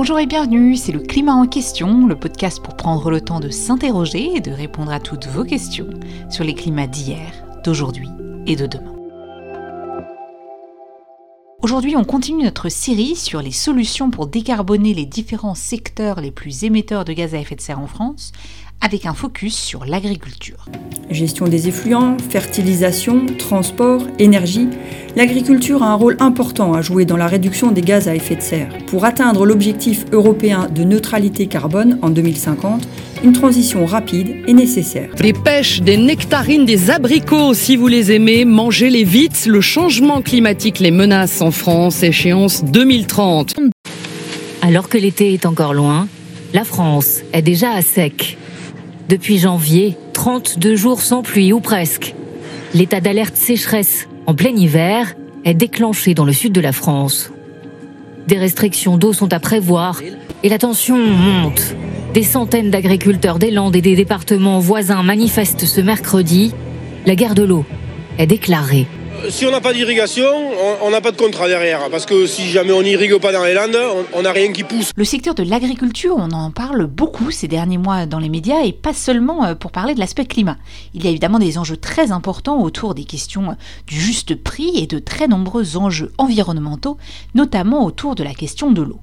Bonjour et bienvenue, c'est le Climat en question, le podcast pour prendre le temps de s'interroger et de répondre à toutes vos questions sur les climats d'hier, d'aujourd'hui et de demain. Aujourd'hui, on continue notre série sur les solutions pour décarboner les différents secteurs les plus émetteurs de gaz à effet de serre en France, avec un focus sur l'agriculture. Gestion des effluents, fertilisation, transport, énergie, l'agriculture a un rôle important à jouer dans la réduction des gaz à effet de serre. Pour atteindre l'objectif européen de neutralité carbone en 2050, une transition rapide est nécessaire. Des pêches, des nectarines, des abricots, si vous les aimez, mangez-les vite. Le changement climatique les menace en France, échéance 2030. Alors que l'été est encore loin, la France est déjà à sec. Depuis janvier, 32 jours sans pluie ou presque. L'état d'alerte sécheresse en plein hiver est déclenché dans le sud de la France. Des restrictions d'eau sont à prévoir et la tension monte. Des centaines d'agriculteurs des Landes et des départements voisins manifestent ce mercredi. La guerre de l'eau est déclarée si on n'a pas d'irrigation, on n'a pas de contrat derrière. Parce que si jamais on n'irrigue pas dans les Landes, on n'a rien qui pousse. Le secteur de l'agriculture, on en parle beaucoup ces derniers mois dans les médias et pas seulement euh, pour parler de l'aspect climat. Il y a évidemment des enjeux très importants autour des questions du juste prix et de très nombreux enjeux environnementaux, notamment autour de la question de l'eau.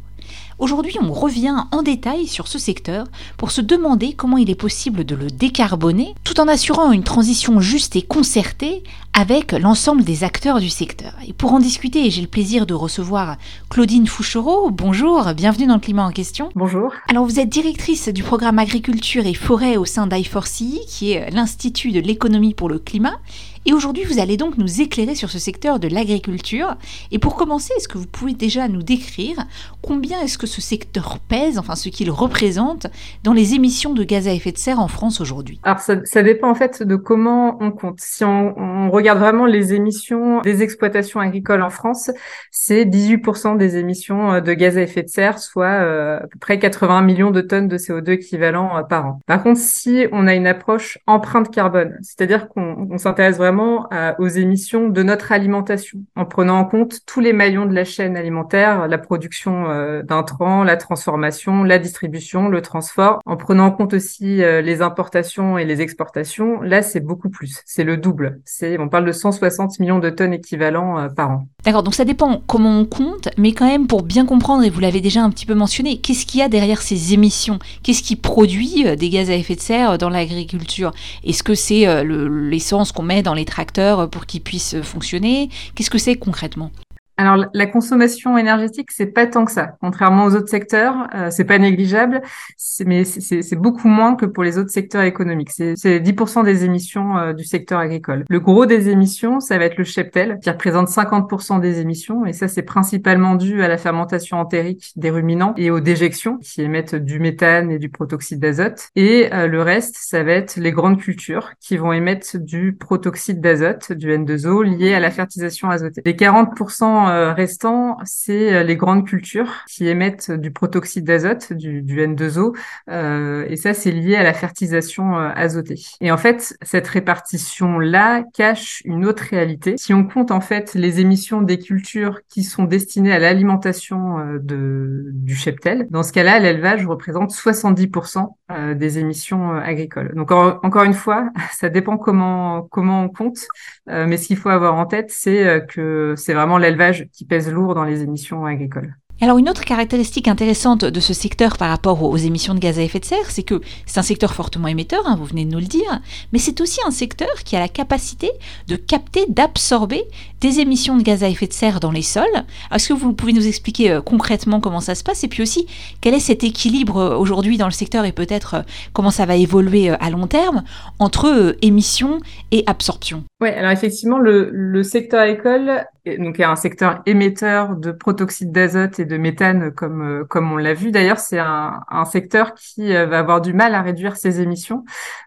Aujourd'hui, on revient en détail sur ce secteur pour se demander comment il est possible de le décarboner tout en assurant une transition juste et concertée avec l'ensemble des acteurs du secteur. Et pour en discuter, j'ai le plaisir de recevoir Claudine Fouchereau. Bonjour, bienvenue dans le climat en question. Bonjour. Alors vous êtes directrice du programme agriculture et forêt au sein d'I4CI, qui est l'Institut de l'économie pour le climat. Et aujourd'hui, vous allez donc nous éclairer sur ce secteur de l'agriculture. Et pour commencer, est-ce que vous pouvez déjà nous décrire combien est-ce que ce secteur pèse, enfin ce qu'il représente, dans les émissions de gaz à effet de serre en France aujourd'hui? Alors ça, dépend en fait de comment on compte. Si on, on regarde vraiment les émissions des exploitations agricoles en France, c'est 18% des émissions euh, de gaz à effet de serre, soit euh, à peu près 80 millions de tonnes de CO2 équivalent euh, par an. Par contre, si on a une approche empreinte carbone, c'est-à-dire qu'on s'intéresse vraiment aux émissions de notre alimentation, en prenant en compte tous les maillons de la chaîne alimentaire, la production euh, d'intrants, la transformation, la distribution, le transport, en prenant en compte aussi euh, les importations et les exportations. Là, c'est beaucoup plus, c'est le double. On parle de 160 millions de tonnes équivalents euh, par an. D'accord, donc ça dépend comment on compte, mais quand même pour bien comprendre, et vous l'avez déjà un petit peu mentionné, qu'est-ce qu'il y a derrière ces émissions? Qu'est-ce qui produit des gaz à effet de serre dans l'agriculture? Est-ce que c'est l'essence qu'on met dans les tracteurs pour qu'ils puissent fonctionner. Qu'est-ce que c'est concrètement? Alors la consommation énergétique, c'est pas tant que ça. Contrairement aux autres secteurs, euh, c'est pas négligeable, mais c'est beaucoup moins que pour les autres secteurs économiques. C'est 10% des émissions euh, du secteur agricole. Le gros des émissions, ça va être le cheptel, qui représente 50% des émissions, et ça c'est principalement dû à la fermentation entérique des ruminants et aux déjections qui émettent du méthane et du protoxyde d'azote. Et euh, le reste, ça va être les grandes cultures qui vont émettre du protoxyde d'azote, du N2O, lié à la fertilisation azotée. Les 40% euh, restant, c'est euh, les grandes cultures qui émettent du protoxyde d'azote, du, N2O, euh, et ça, c'est lié à la fertilisation azotée. Et en fait, cette répartition-là cache une autre réalité. Si on compte en fait les émissions des cultures qui sont destinées à l'alimentation du cheptel, dans ce cas-là, l'élevage représente 70% des émissions agricoles. Donc encore une fois, ça dépend comment on compte, mais ce qu'il faut avoir en tête, c'est que c'est vraiment l'élevage qui pèse lourd dans les émissions agricoles. Alors une autre caractéristique intéressante de ce secteur par rapport aux émissions de gaz à effet de serre, c'est que c'est un secteur fortement émetteur, hein, vous venez de nous le dire, mais c'est aussi un secteur qui a la capacité de capter, d'absorber des émissions de gaz à effet de serre dans les sols. Est-ce que vous pouvez nous expliquer euh, concrètement comment ça se passe et puis aussi quel est cet équilibre euh, aujourd'hui dans le secteur et peut-être euh, comment ça va évoluer à long terme entre émissions et absorption? Oui, alors effectivement, le, le secteur agricole donc, est un secteur émetteur de protoxyde d'azote et de méthane, comme, euh, comme on l'a vu. D'ailleurs, c'est un, un, secteur qui euh, va avoir du mal à réduire ses émissions.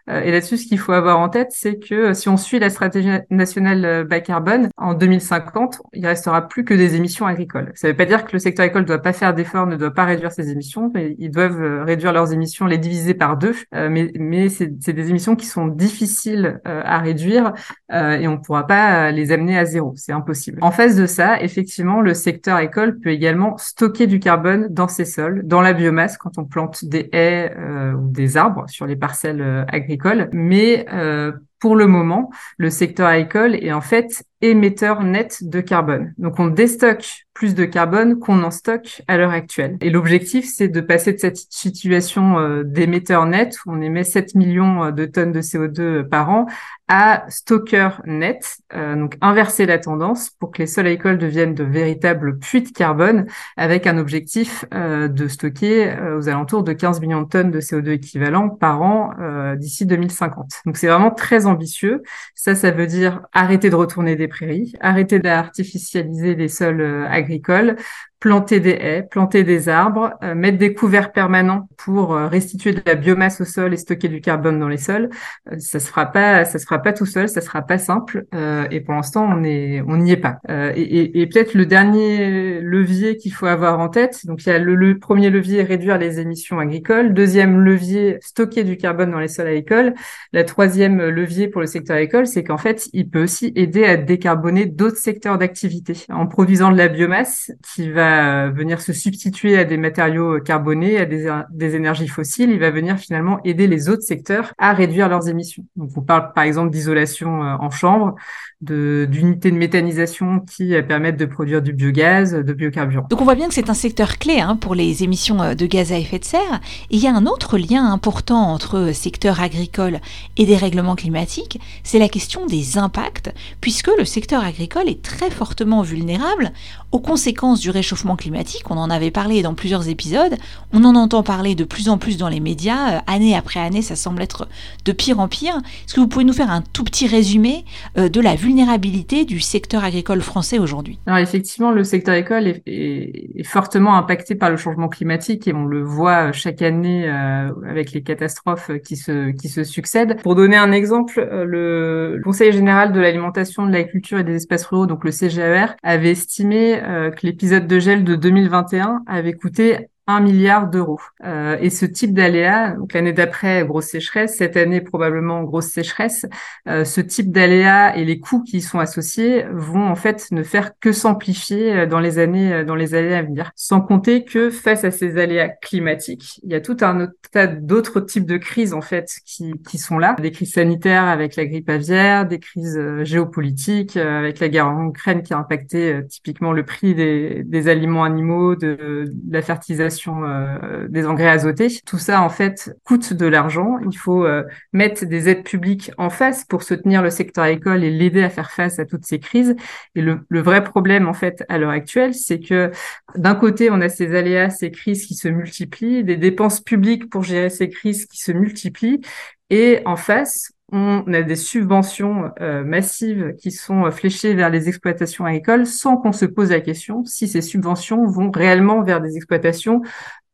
Euh, et là-dessus, ce qu'il faut avoir en tête, c'est que si on suit la stratégie nationale bas carbone, en 2050, il restera plus que des émissions agricoles. Ça ne veut pas dire que le secteur agricole ne doit pas faire d'efforts, ne doit pas réduire ses émissions, mais ils doivent réduire leurs émissions, les diviser par deux. mais mais c'est des émissions qui sont difficiles à réduire et on ne pourra pas les amener à zéro. C'est impossible. En face de ça, effectivement, le secteur école peut également stocker du carbone dans ses sols, dans la biomasse quand on plante des haies euh, ou des arbres sur les parcelles euh, agricoles. Mais euh, pour le moment, le secteur agricole est en fait émetteur net de carbone. Donc on déstocke plus de carbone qu'on en stocke à l'heure actuelle. Et l'objectif, c'est de passer de cette situation euh, d'émetteur net, où on émet 7 millions euh, de tonnes de CO2 par an, à stockeur net, euh, donc inverser la tendance pour que les sols agricoles deviennent de véritables puits de carbone, avec un objectif de stocker aux alentours de 15 millions de tonnes de CO2 équivalent par an d'ici 2050. Donc c'est vraiment très ambitieux. Ça, ça veut dire arrêter de retourner des prairies, arrêter d'artificialiser les sols euh, agricoles, planter des haies, planter des arbres, euh, mettre des couverts permanents pour euh, restituer de la biomasse au sol et stocker du carbone dans les sols. Euh, ça se fera pas, ça se fera pas tout seul, ça sera pas simple. et pour l'instant, on est, on n'y est pas. et, et, et peut-être le dernier levier qu'il faut avoir en tête. Donc il y a le, le, premier levier réduire les émissions agricoles. Deuxième levier stocker du carbone dans les sols agricoles. La troisième levier pour le secteur agricole, c'est qu'en fait, il peut aussi aider à décarboner d'autres secteurs d'activité en produisant de la biomasse qui va euh, venir se substituer à des matériaux carbonés, à des, énergies fossiles, il va venir finalement aider les autres secteurs à réduire leurs émissions. Donc on parle par exemple d'isolation euh, en chambre, d'unités de, méthanisation qui euh, permettent de produire du biogaz, de biocarburant. Donc on voit bien que c'est un secteur clé hein, pour les émissions de gaz à effet de serre. Il y a un autre lien important entre secteur agricole et des règlements climatiques, c'est la question des impacts, puisque le secteur agricole est très fortement vulnérable aux conséquences du réchauffement climatique. On en avait parlé dans plusieurs épisodes. On en entend parler de plus en plus dans les médias. Euh, année après année, ça semble être de pire en pire. Est-ce que vous pouvez nous faire un tout petit résumé euh, de la vulnérabilité du secteur agricole français aujourd'hui? Alors effectivement, le secteur agricole est, est, fortement impacté par le changement climatique et on le voit chaque année euh, avec les catastrophes qui se, qui se succèdent. Pour donner un exemple, le Conseil général de l'alimentation, de l'agriculture et des espaces ruraux, donc le CGAR, avait estimé que l'épisode de gel de 2021 avait coûté 1 milliard d'euros. Euh, et ce type d'aléa, l'année d'après, grosse sécheresse, cette année probablement grosse sécheresse, euh, ce type d'aléa et les coûts qui y sont associés vont en fait ne faire que s'amplifier euh, dans les années dans les années à venir. Sans compter que face à ces aléas climatiques, il y a tout un tas d'autres types de crises en fait qui, qui sont là, des crises sanitaires avec la grippe aviaire, des crises géopolitiques avec la guerre en Ukraine qui a impacté typiquement le prix des, des aliments animaux, de, de la fertilisation euh, des engrais azotés. Tout ça, en fait, coûte de l'argent. Il faut euh, mettre des aides publiques en face pour soutenir le secteur agricole et l'aider à faire face à toutes ces crises. Et le, le vrai problème, en fait, à l'heure actuelle, c'est que d'un côté, on a ces aléas, ces crises qui se multiplient, des dépenses publiques pour gérer ces crises qui se multiplient. Et en face, on a des subventions euh, massives qui sont euh, fléchées vers les exploitations agricoles sans qu'on se pose la question si ces subventions vont réellement vers des exploitations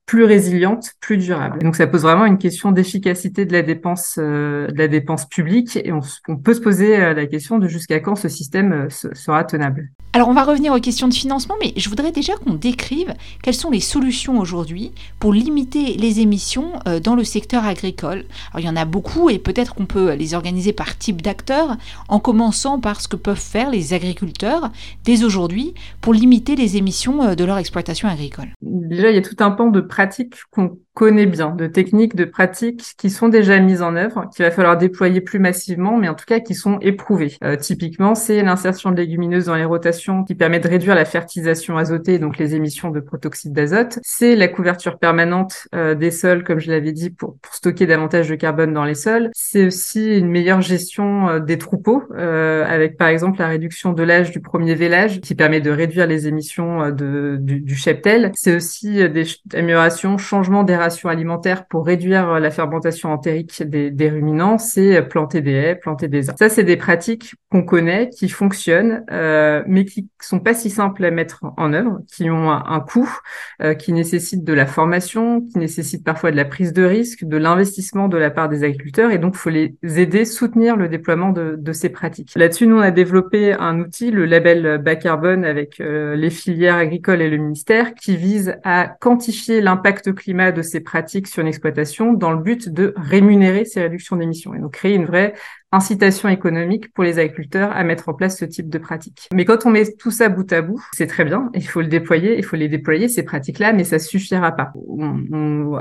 plus résiliente, plus durable. Donc ça pose vraiment une question d'efficacité de la dépense euh, de la dépense publique et on, peut se poser euh, la question de jusqu'à quand ce système euh, sera tenable. Alors on va revenir aux questions de financement, mais je voudrais déjà qu'on décrive quelles sont les solutions aujourd'hui pour limiter les émissions dans le secteur agricole. Alors il y en a beaucoup et peut-être qu'on peut les organiser par type d'acteurs, en commençant par ce que peuvent faire les agriculteurs dès aujourd'hui pour limiter les émissions de leur exploitation agricole. Déjà il y a tout un pan de pratiques qu'on connaît bien, de techniques, de pratiques qui sont déjà mises en œuvre, qu'il va falloir déployer plus massivement, mais en tout cas qui sont éprouvées. Euh, typiquement, c'est l'insertion de légumineuses dans les rotations qui permet de réduire la fertilisation azotée, donc les émissions de protoxyde d'azote. C'est la couverture permanente euh, des sols, comme je l'avais dit, pour, pour, stocker davantage de carbone dans les sols. C'est aussi une meilleure gestion euh, des troupeaux, avec par exemple la réduction de l'âge du premier vélage, qui permet de réduire les émissions de, du, du cheptel. C'est aussi des améliorations, changements des alimentaire pour réduire euh, la fermentation entérique des, ruminants, c'est planter des haies, planter des arbres. Ça, c'est des pratiques qu'on connaît, qui fonctionnent, euh, mais qui sont pas si simples à mettre en œuvre, qui ont un, coût, euh, qui nécessitent de la formation, qui nécessitent parfois de la prise de risque, de l'investissement de la part des agriculteurs, et donc faut les aider, soutenir le déploiement de, de ces pratiques. Là-dessus, nous, on a développé un outil, le label bas carbone, avec euh, les filières agricoles et le ministère, qui vise à quantifier l'impact climat de ces pratiques sur une exploitation dans le but de rémunérer ces réductions d'émissions et donc créer une vraie incitation économique pour les agriculteurs à mettre en place ce type de pratique. Mais quand on met tout ça bout à bout, c'est très bien, il faut le déployer, il faut les déployer ces pratiques-là, mais ça suffira pas.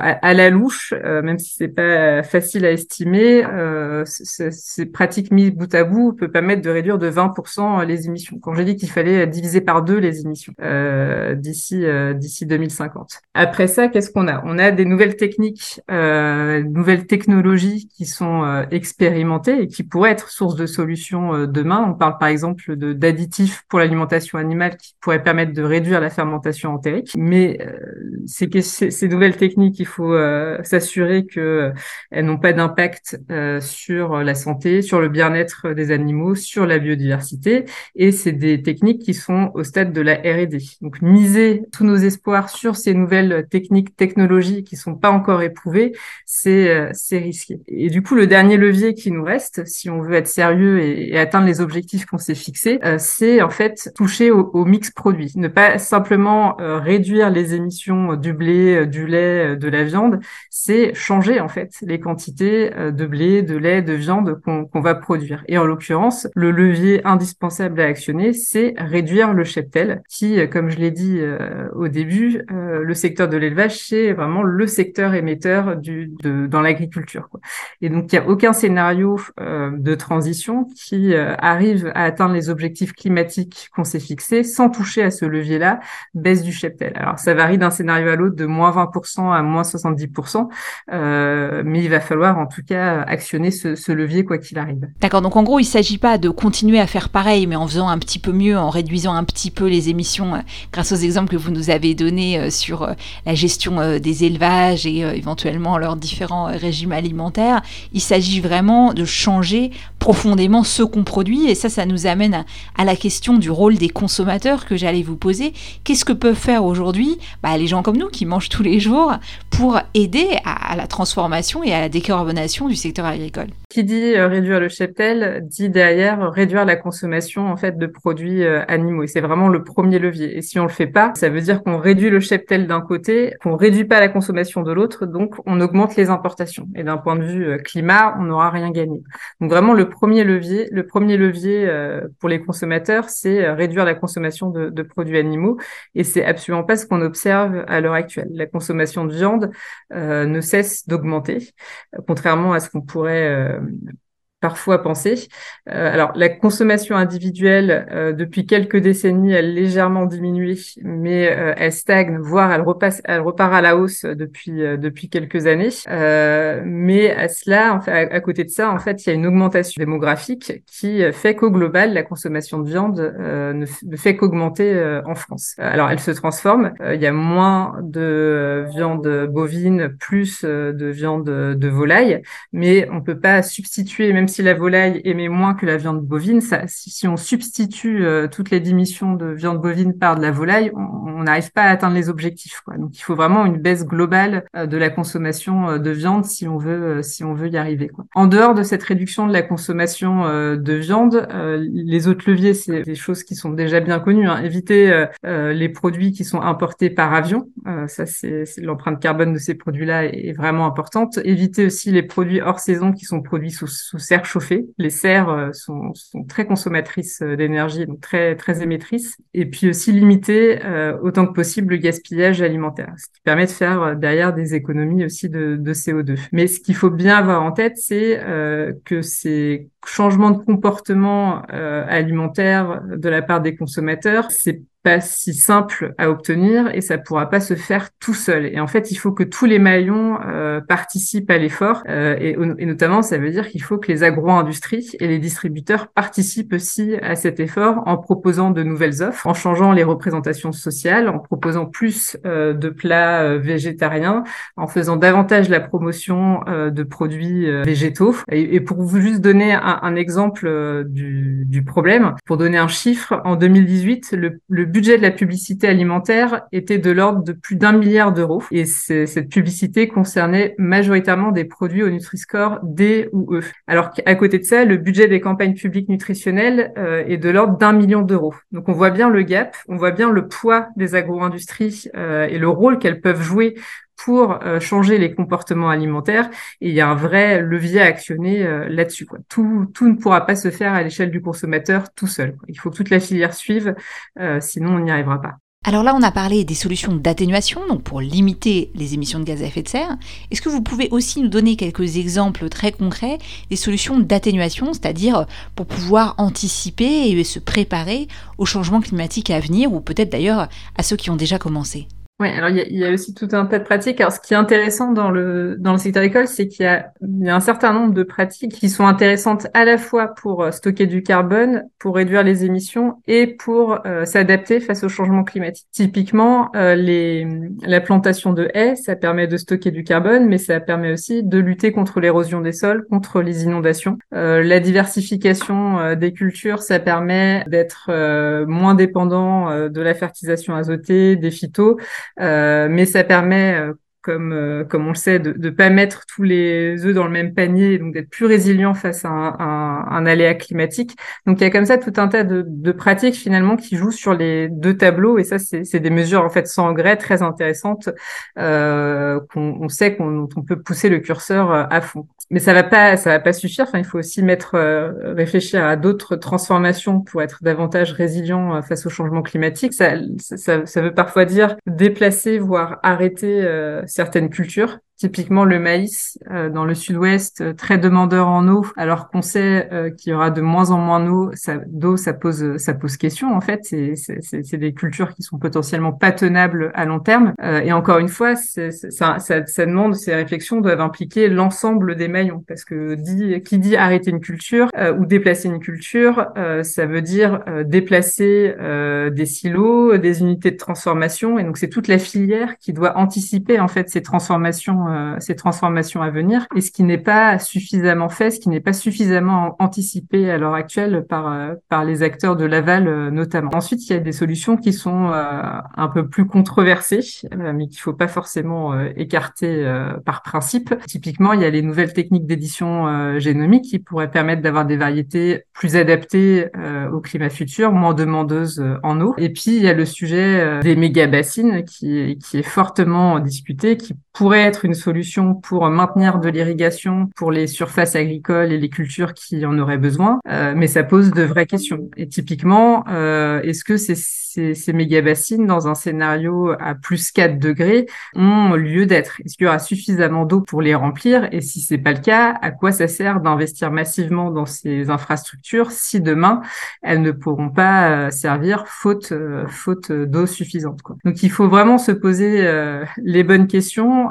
à, la louche, euh, même si c'est pas facile à estimer, euh, ces pratiques mises bout à bout peut permettre de réduire de 20% les émissions. Quand j'ai dit qu'il fallait diviser par deux les émissions euh, d'ici d'ici 2050. Après ça, qu'est-ce qu'on a? On a des nouvelles techniques, nouvelles technologies qui sont expérimentées pourraient être source de solutions demain. On parle par exemple d'additifs pour l'alimentation animale qui pourraient permettre de réduire la fermentation entérique. Mais euh, ces, ces, nouvelles techniques, il faut euh, s'assurer qu'elles euh, n'ont pas d'impact sur la santé, sur le bien-être des animaux, sur la biodiversité. Et c'est des techniques qui sont au stade de la R&D. Donc miser tous nos espoirs sur ces nouvelles techniques, technologies qui sont pas encore éprouvées, c'est c'est risqué. Et du coup, le dernier levier qui nous reste, si on veut être sérieux et, atteindre les objectifs qu'on s'est fixés, c'est en fait toucher au, mix produit, ne pas simplement réduire les émissions du blé, du lait, de la viande, c'est changer en fait les quantités de blé, de lait, de viande qu'on va produire. Et en l'occurrence, le levier indispensable à actionner, c'est réduire le cheptel, qui, comme je l'ai dit au début, le secteur de l'élevage, c'est vraiment le secteur émetteur dans l'agriculture. Et donc, il n'y a aucun scénario de transition qui arrive à atteindre les objectifs climatiques qu'on s'est fixés sans toucher à ce levier-là, baisse du cheptel. Alors, ça varie d'un scénario à l'autre de moins 20% à moins 70%, euh, mais il va falloir en tout cas actionner ce, levier quoi qu'il arrive. D'accord, donc en gros, il ne s'agit pas de continuer à faire pareil, mais en faisant un petit peu mieux, en réduisant un petit peu les émissions, euh, grâce aux exemples que vous nous avez donnés euh, sur la gestion des élevages et éventuellement leurs différents régimes alimentaires. Il s'agit vraiment de changer profondément ce qu'on produit, et ça, ça nous amène à la question du rôle des consommateurs que j'allais vous poser. Qu'est-ce que peuvent faire aujourd'hui bah, les gens comme nous qui mangent tous les jours pour aider à, la transformation et à la décarbonation du secteur agricole? Qui dit euh, réduire le cheptel dit derrière réduire la consommation en fait de produits euh, animaux et c'est vraiment le premier levier. Et si on le fait pas, ça veut dire qu'on réduit le cheptel d'un côté, qu'on réduit pas la consommation de l'autre, donc on augmente les importations. Et d'un point de vue euh, climat, on n'aura rien gagné. Donc vraiment le premier levier, le premier levier pour les consommateurs, c'est réduire la consommation de, produits animaux et c'est absolument pas ce qu'on observe à l'heure actuelle. La consommation de viande euh, ne cesse d'augmenter, contrairement à ce qu'on pourrait euh, parfois penser. Euh, alors, la consommation individuelle, euh, depuis quelques décennies, elle légèrement diminué, mais euh, elle stagne, voire elle, repasse, elle repart à la hausse depuis, depuis quelques années. mais à cela, en fait, à, côté de ça, en fait, il y a une augmentation démographique qui fait qu'au global, la consommation de viande ne, ne, fait qu'augmenter en France. Alors, elle se transforme. il y a moins de viande bovine, plus de viande de volaille, mais on peut pas substituer, même si la volaille émet moins que la viande bovine, ça, si, on substitue euh, toutes les démissions de viande bovine par de la volaille, on n'arrive pas à atteindre les objectifs. Quoi. Donc il faut vraiment une baisse globale euh, de la consommation euh, de viande si on veut si on veut y arriver. Quoi. En dehors de cette réduction de la consommation de viande, les autres leviers, c'est des choses qui sont déjà bien connues. Hein. Éviter les produits qui sont importés par avion, ça c'est l'empreinte carbone de ces produits-là est, vraiment importante. Éviter aussi les produits hors saison qui sont produits sous, sous chauffer. Les serres euh, sont, très consommatrices euh, d'énergie, donc très, très émettrices. Et puis aussi limiter euh, autant que possible le gaspillage alimentaire, ce qui permet de faire derrière des économies aussi de, CO2. Mais ce qu'il faut bien avoir en tête, c'est que ces changements de comportement alimentaire de la part des consommateurs, c'est pas si simple à obtenir et ça pourra pas se faire tout seul. Et en fait, il faut que tous les maillons euh, participent à l'effort euh, et, et, notamment, ça veut dire qu'il faut que les agro-industries et les distributeurs participent aussi à cet effort en proposant de nouvelles offres, en changeant les représentations sociales, en proposant plus euh, de plats euh, végétariens, en faisant davantage la promotion euh, de produits végétaux. Et, et, pour vous juste donner un, un exemple du, du, problème, pour donner un chiffre, en 2018, le, le budget de la publicité alimentaire était de l'ordre de plus d'un milliard d'euros. Et cette publicité concernait majoritairement des produits au Nutri-Score D ou E. Alors qu'à côté de ça, le budget des campagnes publiques nutritionnelles euh, est de l'ordre d'un million d'euros. Donc on voit bien le gap, on voit bien le poids des agro-industries euh, et le rôle qu'elles peuvent jouer pour changer les comportements alimentaires. Et il y a un vrai levier à actionner là-dessus. Tout, tout ne pourra pas se faire à l'échelle du consommateur tout seul. Il faut que toute la filière suive, sinon on n'y arrivera pas. Alors là, on a parlé des solutions d'atténuation, donc pour limiter les émissions de gaz à effet de serre. Est-ce que vous pouvez aussi nous donner quelques exemples très concrets des solutions d'atténuation, c'est-à-dire pour pouvoir anticiper et se préparer aux changements climatiques à venir, ou peut-être d'ailleurs à ceux qui ont déjà commencé? Oui, alors il y, a, aussi tout un tas de pratiques. Alors ce qui est intéressant dans le dans le secteur école, c'est qu'il y a, y a un certain nombre de pratiques qui sont intéressantes à la fois pour euh, stocker du carbone, pour réduire les émissions et pour euh, s'adapter face au changement climatique. Typiquement, euh, les la plantation de haies, ça permet de stocker du carbone, mais ça permet aussi de lutter contre l'érosion des sols, contre les inondations. la diversification des cultures, ça permet d'être moins dépendant de la fertilisation azotée, des phytos. Euh, mais ça permet euh, comme, euh, comme on le sait, de ne pas mettre tous les œufs dans le même panier, donc d'être plus résilient face à un, un, un, aléa climatique. Donc il y a comme ça tout un tas de, de pratiques finalement qui jouent sur les deux tableaux, et ça c'est des mesures en fait sans engrais très intéressantes euh, qu'on on sait qu'on on peut pousser le curseur à fond mais ça va pas, ça va pas suffire. Enfin, il faut aussi mettre, euh, réfléchir à d'autres transformations pour être davantage résilient euh, face au changement climatique. Ça, ça, ça veut parfois dire déplacer, voire arrêter euh, certaines cultures. Typiquement le maïs euh, dans le sud-ouest, euh, très demandeur en eau, alors qu'on sait euh, qu'il y aura de moins en moins d'eau, ça, d'eau, ça pose, ça pose question en fait. C'est, c'est, c'est des cultures qui sont potentiellement pas tenables à long terme. et encore une fois, ça, ça, ça, demande, ces réflexions doivent impliquer l'ensemble des maillons, parce que dit, qui dit arrêter une culture ou déplacer une culture, ça veut dire déplacer des silos, des unités de transformation, et donc c'est toute la filière qui doit anticiper en fait ces transformations euh, ces transformations à venir, et ce qui n'est pas suffisamment fait, ce qui n'est pas suffisamment anticipé à l'heure actuelle par euh, par les acteurs de l'aval euh, notamment. Ensuite, il y a des solutions qui sont un peu plus controversées, mais qu'il faut pas forcément écarter par principe. Typiquement, il y a les nouvelles techniques d'édition génomique qui pourraient permettre d'avoir des variétés plus adaptées au climat futur, moins demandeuses en eau. Et puis, il y a le sujet des méga bassines qui, qui est fortement discuté, qui pourrait être une solution pour maintenir de l'irrigation pour les surfaces agricoles et les cultures qui en auraient besoin, euh, mais ça pose de vraies questions. Et typiquement, euh, est-ce que ces, ces, ces méga bassines, dans un scénario à plus 4 degrés, ont lieu d'être? Est-ce qu'il y aura suffisamment d'eau pour les remplir? Et si c'est pas le cas, à quoi ça sert d'investir massivement dans ces infrastructures si demain elles ne pourront pas euh, servir faute d'eau suffisante. Donc il faut vraiment se poser les bonnes questions.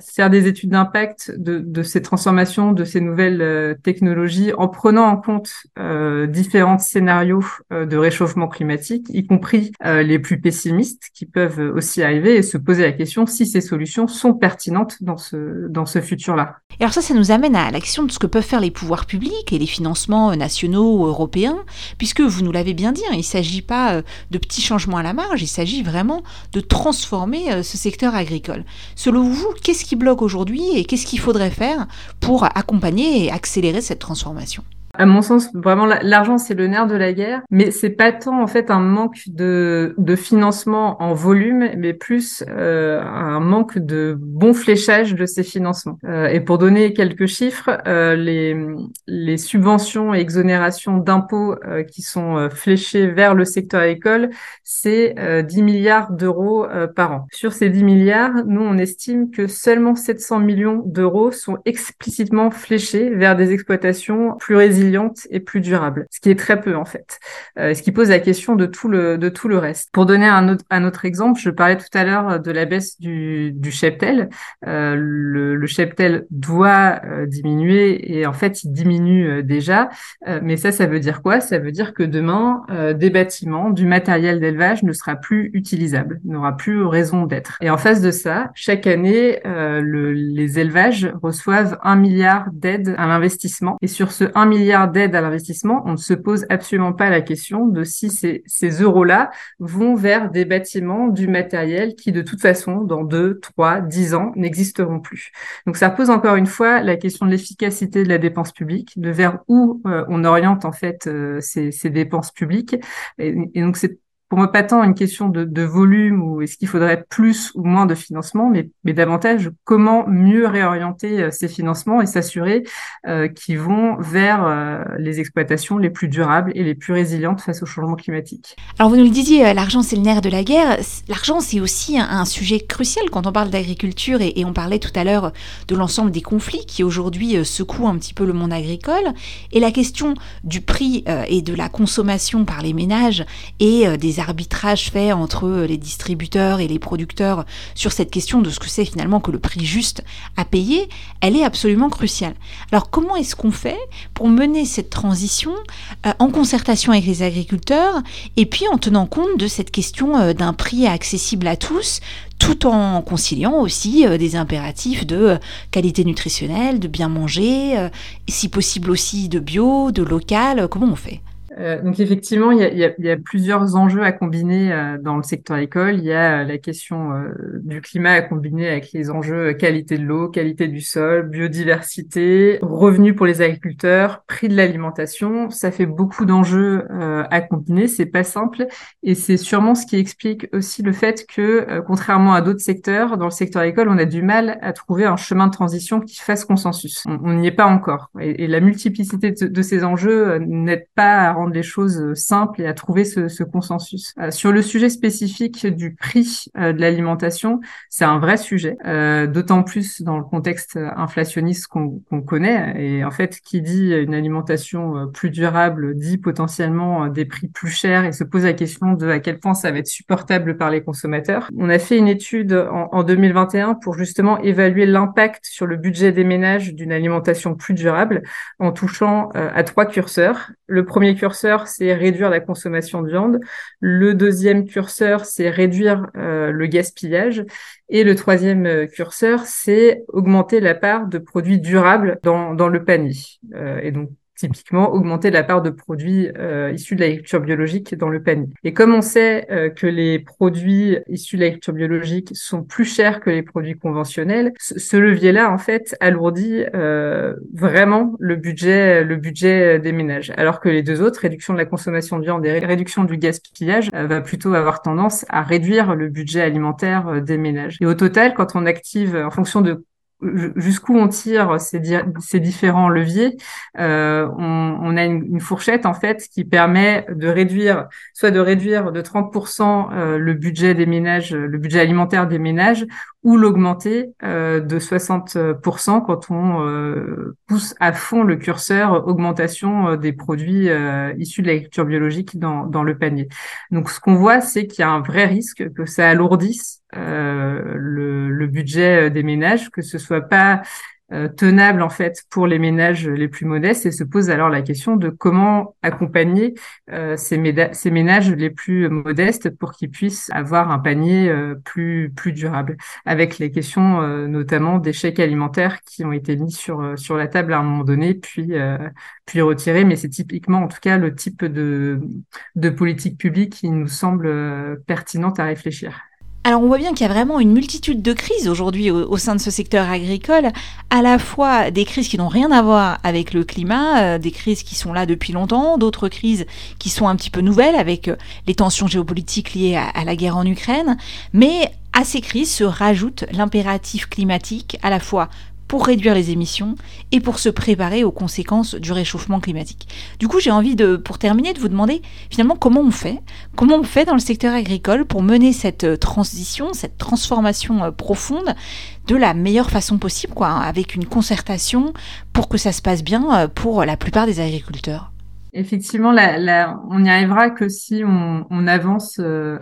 faire des études d'impact de, de, ces transformations, de ces nouvelles euh, technologies, en prenant en compte euh, différents scénarios euh, de réchauffement climatique, y compris euh, les plus pessimistes qui peuvent aussi arriver, et se poser la question si ces solutions sont pertinentes dans ce, dans ce futur-là. Et alors ça, ça nous amène à l'action de ce que peuvent faire les pouvoirs publics et les financements nationaux ou européens, puisque vous nous l'avez bien dit, hein, il ne s'agit pas de petits changements à la marge, il s'agit vraiment de transformer ce secteur agricole. Selon vous, qu'est-ce qui bloque aujourd'hui et qu'est-ce qu'il faudrait faire pour accompagner et accélérer cette transformation? À mon sens, vraiment, l'argent, c'est le nerf de la guerre, mais c'est pas tant, en fait, un manque de, de financement en volume, mais plus euh, un manque de bon fléchage de ces financements. Euh, et pour donner quelques chiffres, euh, les, les subventions et exonérations d'impôts euh, qui sont euh, fléchées vers le secteur agricole, c'est 10 milliards d'euros par an. Sur ces 10 milliards, nous, on estime que seulement 700 millions d'euros sont explicitement fléchés vers des exploitations plus résilientes et plus durable, ce qui est très peu en fait, euh, ce qui pose la question de tout le de tout le reste. Pour donner un autre exemple, je parlais tout à l'heure de la baisse du du cheptel. Euh, le, le cheptel doit euh, diminuer et en fait il diminue déjà, mais ça ça veut dire quoi? Ça veut dire que demain des bâtiments, du matériel d'élevage ne sera plus utilisable, n'aura plus raison d'être. Et en face de ça, chaque année, le, les élevages reçoivent un milliard d'aides à l'investissement et sur ce 1 milliard d'aide à l'investissement, on ne se pose absolument pas la question de si ces, ces euros-là vont vers des bâtiments, du matériel qui, de toute façon, dans deux, trois, dix ans, n'existeront plus. Donc, ça pose encore une fois la question de l'efficacité de la dépense publique, de vers où euh, on oriente en fait euh, ces, ces, dépenses publiques. Et donc, c'est pour moi pas tant une question de, volume ou est-ce qu'il faudrait plus ou moins de financement, mais, davantage comment mieux réorienter euh, ces financements et s'assurer euh, qu'ils vont vers euh, les exploitations les plus durables et les plus résilientes face au changement climatique? Alors vous nous le disiez, l'argent c'est le nerf de la guerre. L'argent c'est aussi un, sujet crucial quand on parle d'agriculture et, on parlait tout à l'heure de l'ensemble des conflits qui aujourd'hui secouent un petit peu le monde agricole. Et la question du prix et de la consommation par les ménages et des arbitrages faits entre euh, les distributeurs et les producteurs sur cette question de ce que c'est finalement que le prix juste à payer, elle est absolument cruciale. Alors comment est-ce qu'on fait pour mener cette transition euh, en concertation avec les agriculteurs et puis en tenant compte de cette question euh, d'un prix accessible à tous, tout en conciliant aussi des impératifs de qualité nutritionnelle, de bien manger, si possible aussi de bio, de local, comment on fait? Euh, donc effectivement, il y, a, y a, y, a, plusieurs enjeux à combiner euh, dans le secteur école. Il y a euh, la question du climat à combiner avec les enjeux qualité de l'eau, qualité du sol, biodiversité, revenus pour les agriculteurs, prix de l'alimentation. Ça fait beaucoup d'enjeux à combiner. C'est pas simple et c'est sûrement ce qui explique aussi le fait que, contrairement à d'autres secteurs, dans le secteur école, on a du mal à trouver un chemin de transition qui fasse consensus. On n'y est pas encore et, et la multiplicité de, de ces enjeux n'aide pas à rendre les choses euh, simples et à trouver ce, ce consensus. Euh, sur le sujet spécifique du prix euh, de l'alimentation, c'est un vrai sujet, d'autant plus dans le contexte inflationniste qu'on connaît. Et en fait, qui dit une alimentation plus durable dit potentiellement des prix plus chers et se pose la question de à quel point ça va être supportable par les consommateurs. On a fait une étude en, en 2021 pour justement évaluer l'impact sur le budget des ménages d'une alimentation plus durable en touchant à trois curseurs. Le premier curseur c'est réduire la consommation de viande. Le deuxième curseur, c'est réduire euh, le gaspillage. Et le troisième euh, curseur, c'est augmenter la part de produits durables dans, le panier. Euh, et donc, typiquement augmenter la part de produits euh, issus de l'agriculture biologique dans le panier. Et comme on sait euh, que les produits issus de l'agriculture biologique sont plus chers que les produits conventionnels, ce, levier-là en fait alourdit euh, vraiment le budget, le budget des ménages. Alors que les deux autres, réduction de la consommation de viande et réduction du gaspillage, va plutôt avoir tendance à réduire le budget alimentaire des ménages. Et au total, quand on active en fonction de jusqu'où on tire ces, différents leviers, euh, on, on, a une, une, fourchette en fait qui permet de réduire, soit de réduire de 30% euh, le budget des ménages, le budget alimentaire des ménages, ou l'augmenter euh, de 60% quand on euh, pousse à fond le curseur augmentation euh, des produits issus de l'agriculture biologique dans, dans le panier. Donc ce qu'on voit, c'est qu'il y a un vrai risque que ça alourdisse le, le, budget des ménages, que ce soit pas euh, tenable en fait pour les ménages les plus modestes et se pose alors la question de comment accompagner euh, ces, ces, ménages les plus modestes pour qu'ils puissent avoir un panier euh, plus plus durable avec les questions notamment des chèques alimentaires qui ont été mis sur sur la table à un moment donné puis puis retirés mais c'est typiquement en tout cas le type de de politique publique qui nous semble pertinente à réfléchir. Alors on voit bien qu'il y a vraiment une multitude de crises aujourd'hui au, sein de ce secteur agricole, à la fois des crises qui n'ont rien à voir avec le climat, euh, des crises qui sont là depuis longtemps, d'autres crises qui sont un petit peu nouvelles avec euh, les tensions géopolitiques liées à la guerre en Ukraine, mais à ces crises se rajoute l'impératif climatique à la fois pour réduire les émissions et pour se préparer aux conséquences du réchauffement climatique. Du coup, j'ai envie de, pour terminer, de vous demander finalement comment on fait, comment on fait dans le secteur agricole pour mener cette euh, transition, cette transformation euh, profonde de la meilleure façon possible, quoi, hein, avec une concertation pour que ça se passe bien euh, pour la plupart des agriculteurs? Effectivement, on n'y arrivera que si on, on avance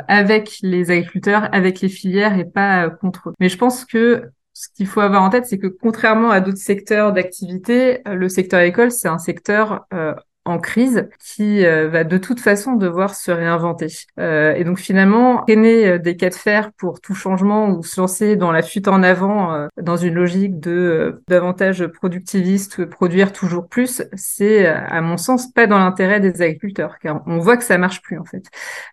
avec les agriculteurs, avec les filières et pas contre eux. Mais je pense que ce qu'il faut avoir en tête, c'est que contrairement à d'autres secteurs d'activité, le secteur école, c'est un secteur euh, en crise qui euh, va de toute façon devoir se réinventer. Euh, et donc finalement, traîner euh, des cas de fer pour tout changement ou se lancer dans la fuite en avant euh, dans une logique de davantage productiviste, produire toujours plus, c'est à mon sens pas dans l'intérêt des agriculteurs, car on voit que ça marche plus en fait.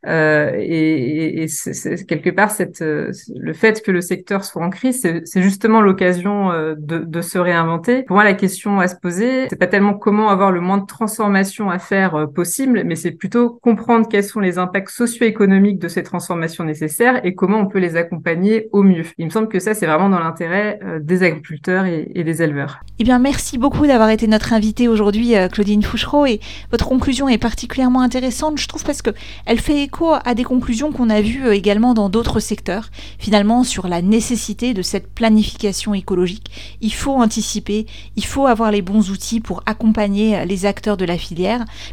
et, et c'est, quelque part, cette, le fait que le secteur soit en crise, c'est, justement l'occasion de, de se réinventer. Pour moi, la question à se poser, c'est pas tellement comment avoir le moins de transformation transformations à faire possibles, mais c'est plutôt comprendre quels sont les impacts socio-économiques de ces transformations nécessaires et comment on peut les accompagner au mieux. Il me semble que ça, c'est vraiment dans l'intérêt des agriculteurs et, des éleveurs. Eh bien, merci beaucoup d'avoir été notre invitée aujourd'hui, Claudine Fouchereau, et votre conclusion est particulièrement intéressante, je trouve, parce que elle fait écho à des conclusions qu'on a vues également dans d'autres secteurs, finalement, sur la nécessité de cette planification écologique. Il faut anticiper, il faut avoir les bons outils pour accompagner les acteurs de la filière,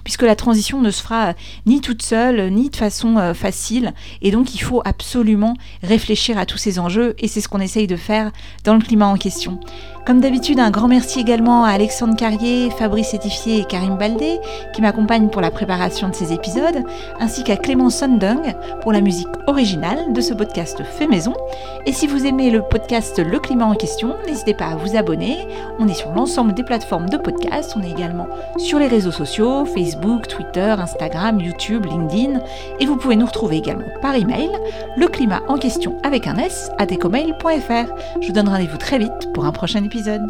puisque la transition ne se fera ni toute seule, ni de façon euh, facile, et donc il faut absolument réfléchir à tous ces enjeux, et c'est ce qu'on essaye de faire dans le climat en question. Comme d'habitude, un grand merci également à Alexandre Carrier, Fabrice Étifier et Karim Baldé qui m'accompagnent pour la préparation de ces épisodes, ainsi qu'à Clément Sundung pour la musique originale de ce podcast fait maison. Et si vous aimez le podcast Le Climat en question, n'hésitez pas à vous abonner. On est sur l'ensemble des plateformes de podcast, on est également sur les réseaux Facebook, Twitter, Instagram, YouTube, LinkedIn, et vous pouvez nous retrouver également par email, le climat en question avec un S à decomail.fr. Je vous donne rendez-vous très vite pour un prochain épisode.